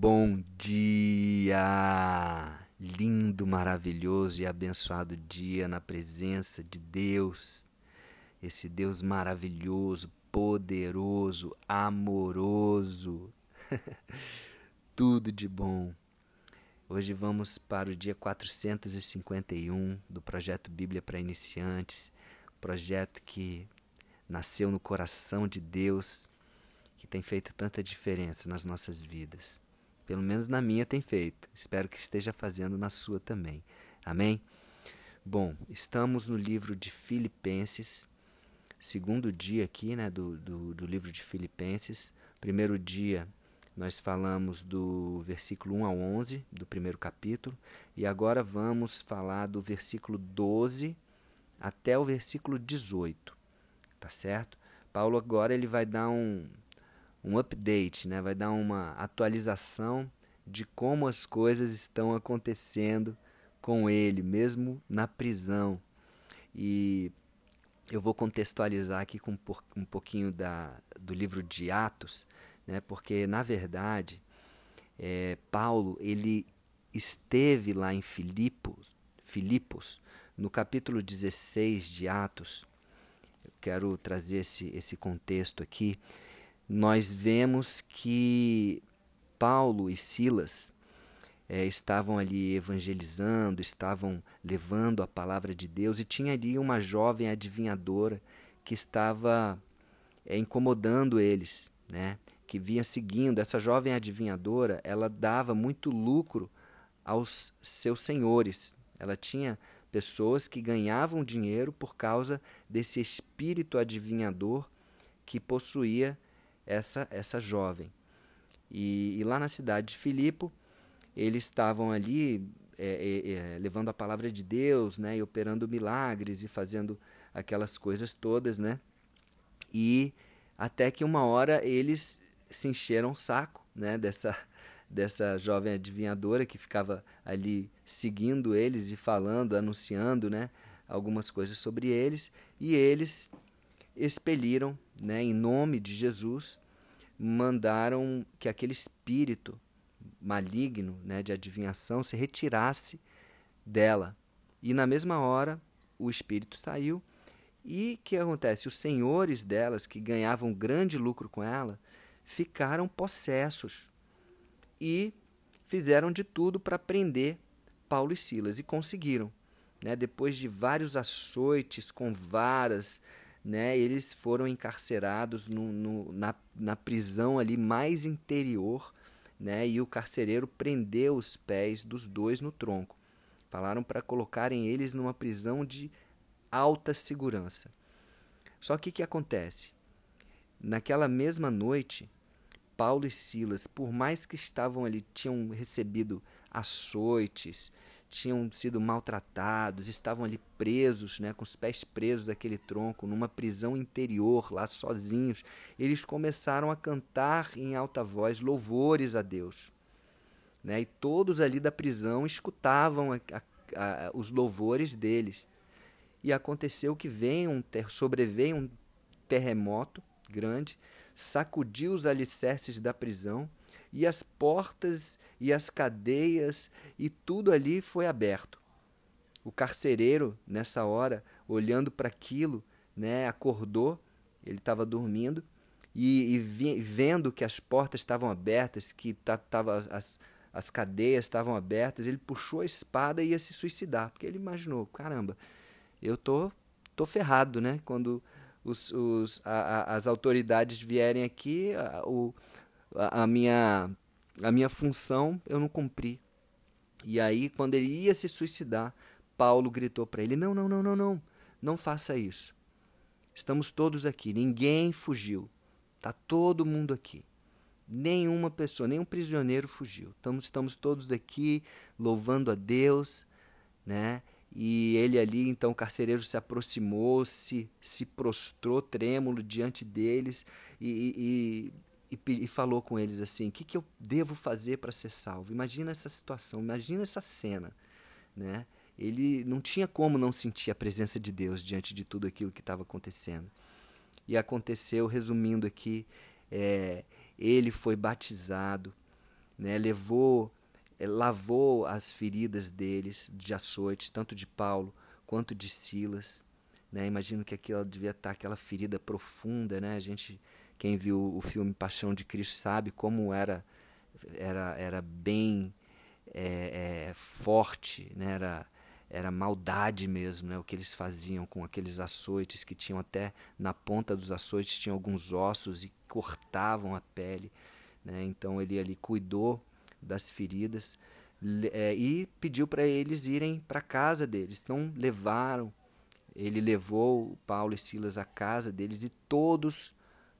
Bom dia! Lindo, maravilhoso e abençoado dia na presença de Deus. Esse Deus maravilhoso, poderoso, amoroso. Tudo de bom. Hoje vamos para o dia 451 do projeto Bíblia para Iniciantes, projeto que nasceu no coração de Deus, que tem feito tanta diferença nas nossas vidas. Pelo menos na minha tem feito. Espero que esteja fazendo na sua também. Amém? Bom, estamos no livro de Filipenses, segundo dia aqui né, do, do, do livro de Filipenses. Primeiro dia nós falamos do versículo 1 ao 11 do primeiro capítulo e agora vamos falar do versículo 12 até o versículo 18. Tá certo? Paulo agora ele vai dar um, um update, né? vai dar uma atualização de como as coisas estão acontecendo com ele, mesmo na prisão. E eu vou contextualizar aqui com um pouquinho da, do livro de Atos, né? porque, na verdade, é, Paulo ele esteve lá em Filipos, Filipos, no capítulo 16 de Atos. Eu quero trazer esse, esse contexto aqui nós vemos que Paulo e Silas é, estavam ali evangelizando, estavam levando a palavra de Deus, e tinha ali uma jovem adivinhadora que estava é, incomodando eles, né? que vinha seguindo. Essa jovem adivinhadora, ela dava muito lucro aos seus senhores. Ela tinha pessoas que ganhavam dinheiro por causa desse espírito adivinhador que possuía essa, essa jovem. E, e lá na cidade de Filipo, eles estavam ali é, é, é, levando a palavra de Deus, né, e operando milagres e fazendo aquelas coisas todas, né? E até que uma hora eles se encheram o saco, né, dessa dessa jovem adivinhadora que ficava ali seguindo eles e falando, anunciando, né, algumas coisas sobre eles, e eles expeliram, né, em nome de Jesus, mandaram que aquele espírito maligno, né, de adivinhação se retirasse dela. E na mesma hora o espírito saiu. E o que acontece? Os senhores delas, que ganhavam grande lucro com ela, ficaram possessos e fizeram de tudo para prender Paulo e Silas e conseguiram. Né? Depois de vários açoites com varas, né, eles foram encarcerados no, no, na, na prisão ali mais interior, né, e o carcereiro prendeu os pés dos dois no tronco. Falaram para colocarem eles numa prisão de alta segurança. Só que o que acontece? Naquela mesma noite, Paulo e Silas, por mais que estavam ali, tinham recebido açoites, tinham sido maltratados, estavam ali presos, né, com os pés presos daquele tronco, numa prisão interior, lá sozinhos. Eles começaram a cantar em alta voz louvores a Deus. Né, e todos ali da prisão escutavam a, a, a, os louvores deles. E aconteceu que vem um ter, sobreveio um terremoto grande, sacudiu os alicerces da prisão e as portas e as cadeias e tudo ali foi aberto. O carcereiro, nessa hora, olhando para aquilo, né, acordou, ele estava dormindo, e, e vi, vendo que as portas estavam abertas, que tava, as, as cadeias estavam abertas, ele puxou a espada e ia se suicidar, porque ele imaginou, caramba, eu tô, tô ferrado, né? Quando os, os, a, a, as autoridades vierem aqui, a, o, a, a, minha, a minha função eu não cumpri. E aí, quando ele ia se suicidar, Paulo gritou para ele: Não, não, não, não, não, não faça isso. Estamos todos aqui, ninguém fugiu. Está todo mundo aqui. Nenhuma pessoa, nenhum prisioneiro fugiu. Estamos, estamos todos aqui louvando a Deus, né? E ele ali, então, o carcereiro se aproximou, se, se prostrou trêmulo diante deles e, e, e, e falou com eles assim: O que, que eu devo fazer para ser salvo? Imagina essa situação, imagina essa cena. Né? Ele não tinha como não sentir a presença de Deus diante de tudo aquilo que estava acontecendo. E aconteceu, resumindo aqui, é, ele foi batizado né? levou, eh, lavou as feridas deles de açoites, tanto de Paulo quanto de Silas. Né? Imagino que aquilo devia estar aquela ferida profunda, né? A gente, quem viu o filme Paixão de Cristo sabe como era, era, era bem é, é, forte, né? Era, era maldade mesmo, né? O que eles faziam com aqueles açoites que tinham até na ponta dos açoites tinham alguns ossos e cortavam a pele, né? Então ele ali cuidou das feridas é, e pediu para eles irem para a casa deles. Então levaram, ele levou Paulo e Silas à casa deles e todos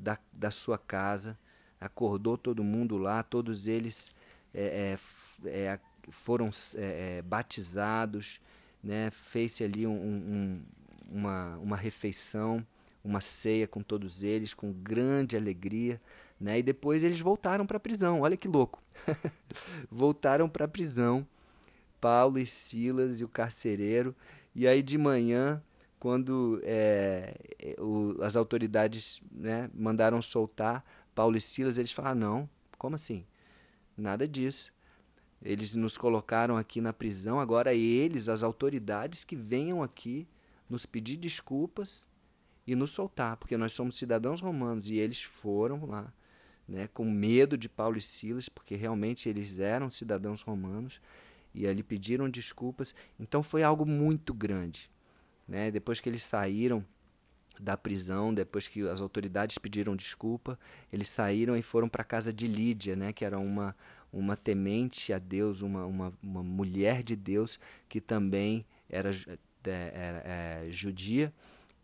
da, da sua casa acordou todo mundo lá, todos eles é, é, é foram é, é, batizados né, fez ali um, um, uma, uma refeição, uma ceia com todos eles, com grande alegria, né, e depois eles voltaram para a prisão. Olha que louco! voltaram para a prisão, Paulo e Silas e o carcereiro, e aí de manhã, quando é, o, as autoridades né, mandaram soltar Paulo e Silas, eles falaram: não, como assim? Nada disso. Eles nos colocaram aqui na prisão, agora eles, as autoridades, que venham aqui nos pedir desculpas e nos soltar, porque nós somos cidadãos romanos e eles foram lá, né, com medo de Paulo e Silas, porque realmente eles eram cidadãos romanos e ali pediram desculpas. Então foi algo muito grande, né? Depois que eles saíram da prisão, depois que as autoridades pediram desculpa, eles saíram e foram para a casa de Lídia, né, que era uma uma temente a Deus, uma, uma, uma mulher de Deus que também era, é, era é, judia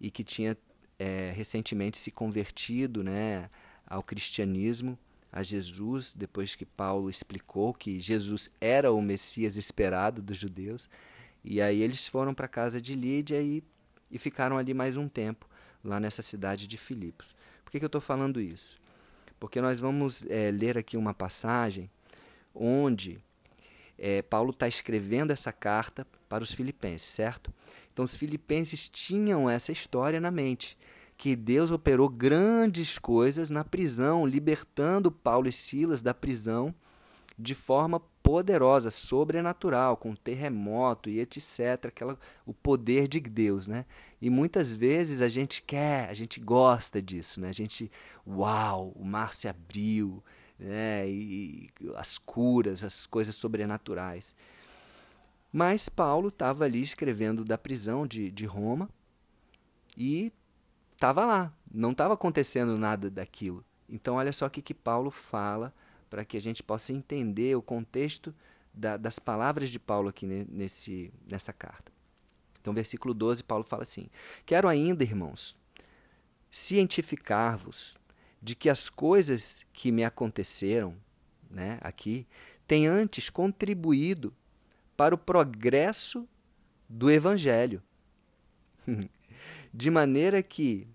e que tinha é, recentemente se convertido né, ao cristianismo, a Jesus, depois que Paulo explicou que Jesus era o Messias esperado dos judeus. E aí eles foram para a casa de Lídia e, e ficaram ali mais um tempo, lá nessa cidade de Filipos. Por que, que eu estou falando isso? Porque nós vamos é, ler aqui uma passagem onde é, Paulo está escrevendo essa carta para os filipenses, certo? Então, os filipenses tinham essa história na mente, que Deus operou grandes coisas na prisão, libertando Paulo e Silas da prisão de forma poderosa, sobrenatural, com terremoto e etc, aquela, o poder de Deus, né? E muitas vezes a gente quer, a gente gosta disso, né? A gente, uau, o mar se abriu, né? e as curas, as coisas sobrenaturais. Mas Paulo estava ali escrevendo da prisão de, de Roma e estava lá, não estava acontecendo nada daquilo. Então, olha só o que, que Paulo fala para que a gente possa entender o contexto da, das palavras de Paulo aqui nesse, nessa carta. Então, versículo 12, Paulo fala assim: Quero ainda, irmãos, cientificar-vos de que as coisas que me aconteceram né, aqui têm antes contribuído para o progresso do Evangelho. de maneira que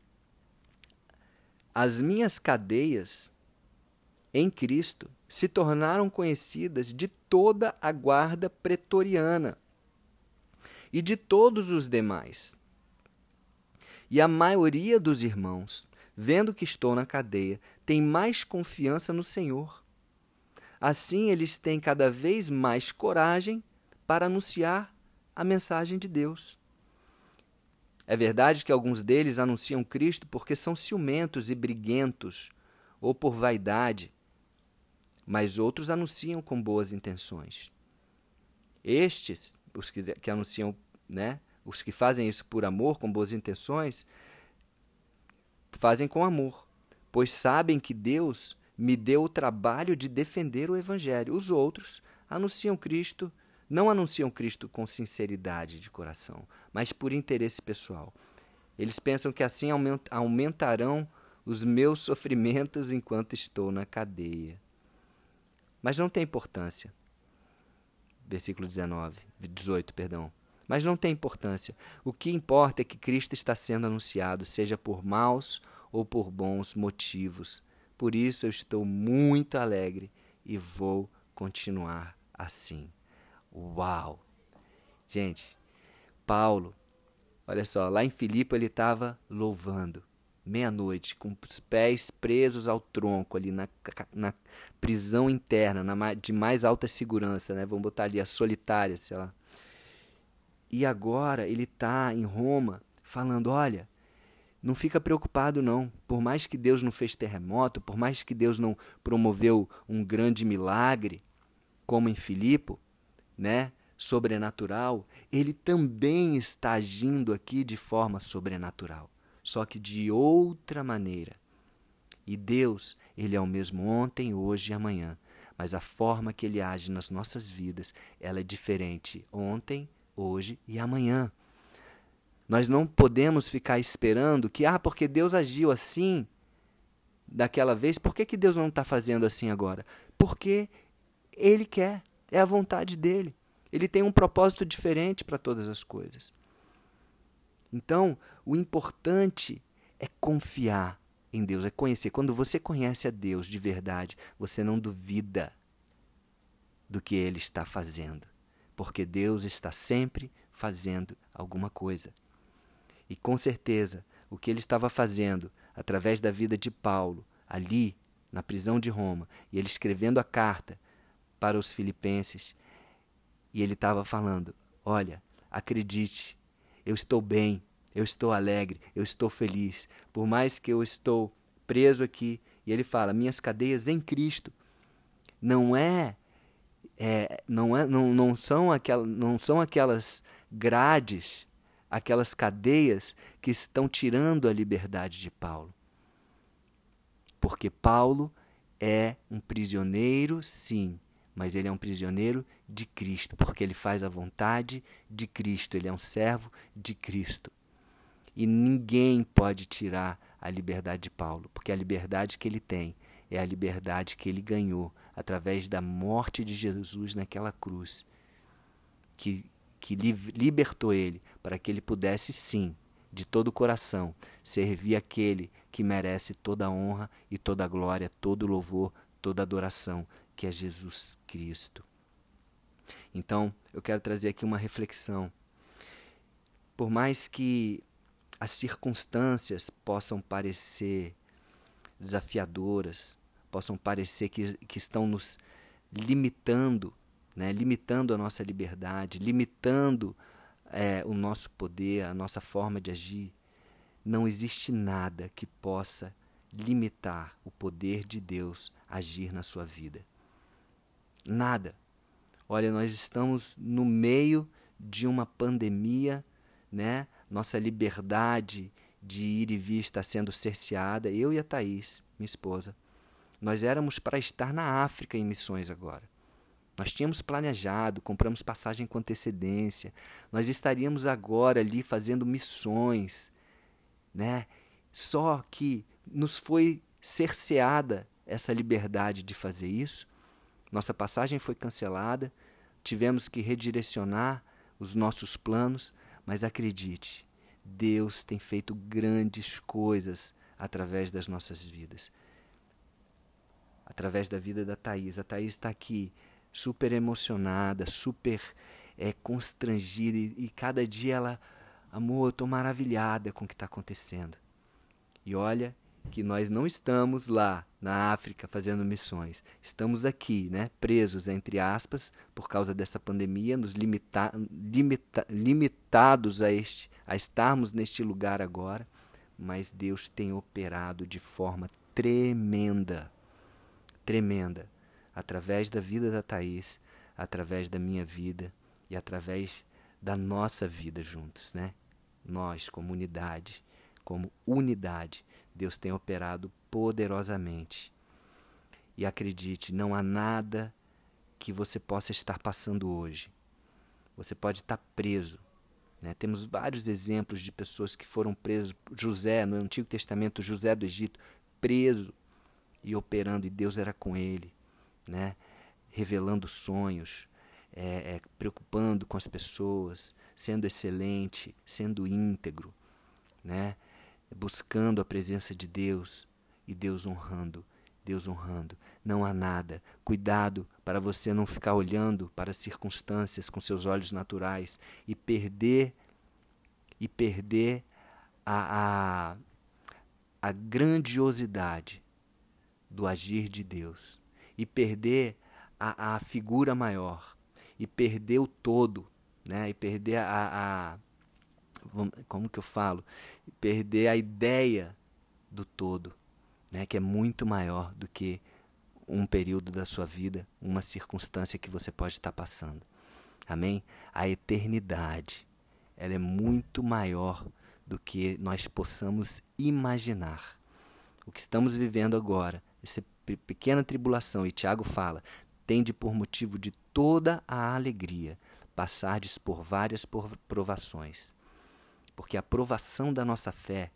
as minhas cadeias em Cristo se tornaram conhecidas de toda a guarda pretoriana e de todos os demais. E a maioria dos irmãos vendo que estou na cadeia, têm mais confiança no Senhor. Assim, eles têm cada vez mais coragem para anunciar a mensagem de Deus. É verdade que alguns deles anunciam Cristo porque são ciumentos e briguentos, ou por vaidade, mas outros anunciam com boas intenções. Estes, os que, que anunciam, né, os que fazem isso por amor, com boas intenções, fazem com amor, pois sabem que Deus me deu o trabalho de defender o Evangelho. Os outros anunciam Cristo, não anunciam Cristo com sinceridade de coração, mas por interesse pessoal. Eles pensam que assim aumentarão os meus sofrimentos enquanto estou na cadeia. Mas não tem importância. Versículo 19, 18, perdão. Mas não tem importância. O que importa é que Cristo está sendo anunciado, seja por maus ou por bons motivos. Por isso eu estou muito alegre e vou continuar assim. Uau! Gente, Paulo, olha só, lá em Filipe ele estava louvando, meia-noite, com os pés presos ao tronco ali na, na prisão interna, na, de mais alta segurança, né? Vamos botar ali a solitária, sei lá. E agora ele está em Roma falando: olha, não fica preocupado não. Por mais que Deus não fez terremoto, por mais que Deus não promoveu um grande milagre, como em Filipe, né? Sobrenatural, ele também está agindo aqui de forma sobrenatural só que de outra maneira. E Deus, Ele é o mesmo ontem, hoje e amanhã, mas a forma que Ele age nas nossas vidas, ela é diferente ontem, hoje e amanhã. Nós não podemos ficar esperando que, ah, porque Deus agiu assim daquela vez, por que, que Deus não está fazendo assim agora? Porque Ele quer, é a vontade dele. Ele tem um propósito diferente para todas as coisas. Então, o importante é confiar em Deus, é conhecer. Quando você conhece a Deus de verdade, você não duvida do que ele está fazendo, porque Deus está sempre fazendo alguma coisa. E com certeza, o que ele estava fazendo através da vida de Paulo, ali na prisão de Roma, e ele escrevendo a carta para os filipenses, e ele estava falando: Olha, acredite, eu estou bem, eu estou alegre, eu estou feliz. Por mais que eu estou preso aqui, e ele fala: minhas cadeias em Cristo não é, é não é não, não são aquelas não são aquelas grades, aquelas cadeias que estão tirando a liberdade de Paulo. Porque Paulo é um prisioneiro, sim, mas ele é um prisioneiro de Cristo, porque ele faz a vontade de Cristo, ele é um servo de Cristo. E ninguém pode tirar a liberdade de Paulo, porque a liberdade que ele tem é a liberdade que ele ganhou através da morte de Jesus naquela cruz, que, que libertou ele para que ele pudesse sim, de todo o coração, servir aquele que merece toda a honra e toda a glória, todo o louvor, toda a adoração, que é Jesus Cristo. Então, eu quero trazer aqui uma reflexão. Por mais que as circunstâncias possam parecer desafiadoras, possam parecer que, que estão nos limitando, né? limitando a nossa liberdade, limitando é, o nosso poder, a nossa forma de agir, não existe nada que possa limitar o poder de Deus agir na sua vida. Nada. Olha, nós estamos no meio de uma pandemia, né? nossa liberdade de ir e vir está sendo cerceada, eu e a Thaís, minha esposa. Nós éramos para estar na África em missões agora. Nós tínhamos planejado, compramos passagem com antecedência. Nós estaríamos agora ali fazendo missões, né? Só que nos foi cerceada essa liberdade de fazer isso. Nossa passagem foi cancelada, tivemos que redirecionar os nossos planos mas acredite, Deus tem feito grandes coisas através das nossas vidas. Através da vida da Thaís. A Thaís está aqui super emocionada, super é, constrangida e, e cada dia ela, amor, eu estou maravilhada com o que está acontecendo. E olha que nós não estamos lá na África fazendo missões. Estamos aqui, né, presos entre aspas por causa dessa pandemia, nos limita, limita, limitados a este a estarmos neste lugar agora, mas Deus tem operado de forma tremenda, tremenda, através da vida da Thaís, através da minha vida e através da nossa vida juntos, né? Nós, comunidade, como unidade, Deus tem operado poderosamente. E acredite, não há nada que você possa estar passando hoje. Você pode estar preso. Né? Temos vários exemplos de pessoas que foram presos. José, no Antigo Testamento, José do Egito, preso e operando, e Deus era com ele, né? revelando sonhos, é, é, preocupando com as pessoas, sendo excelente, sendo íntegro. Né? Buscando a presença de Deus e Deus honrando, Deus honrando. Não há nada. Cuidado para você não ficar olhando para as circunstâncias com seus olhos naturais e perder e perder a, a a grandiosidade do agir de Deus e perder a, a figura maior e perder o todo, né? E perder a, a como que eu falo, perder a ideia do todo, né? Que é muito maior do que um período da sua vida, uma circunstância que você pode estar passando. Amém? A eternidade, ela é muito maior do que nós possamos imaginar. O que estamos vivendo agora, essa pequena tribulação, e Tiago fala, tende por motivo de toda a alegria passardes por várias provações. Porque a provação da nossa fé,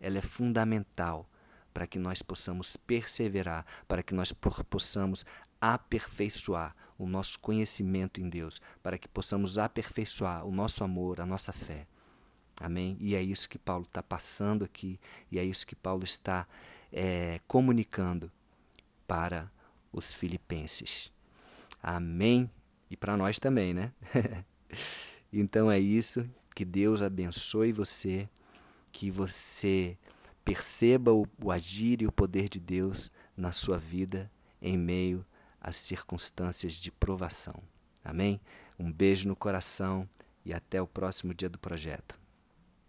ela é fundamental para que nós possamos perseverar, para que nós possamos aperfeiçoar o nosso conhecimento em Deus, para que possamos aperfeiçoar o nosso amor, a nossa fé. Amém? E é isso que Paulo está passando aqui, e é isso que Paulo está é, comunicando para os filipenses. Amém? E para nós também, né? então é isso. Que Deus abençoe você, que você perceba o, o agir e o poder de Deus na sua vida em meio às circunstâncias de provação. Amém? Um beijo no coração e até o próximo dia do projeto.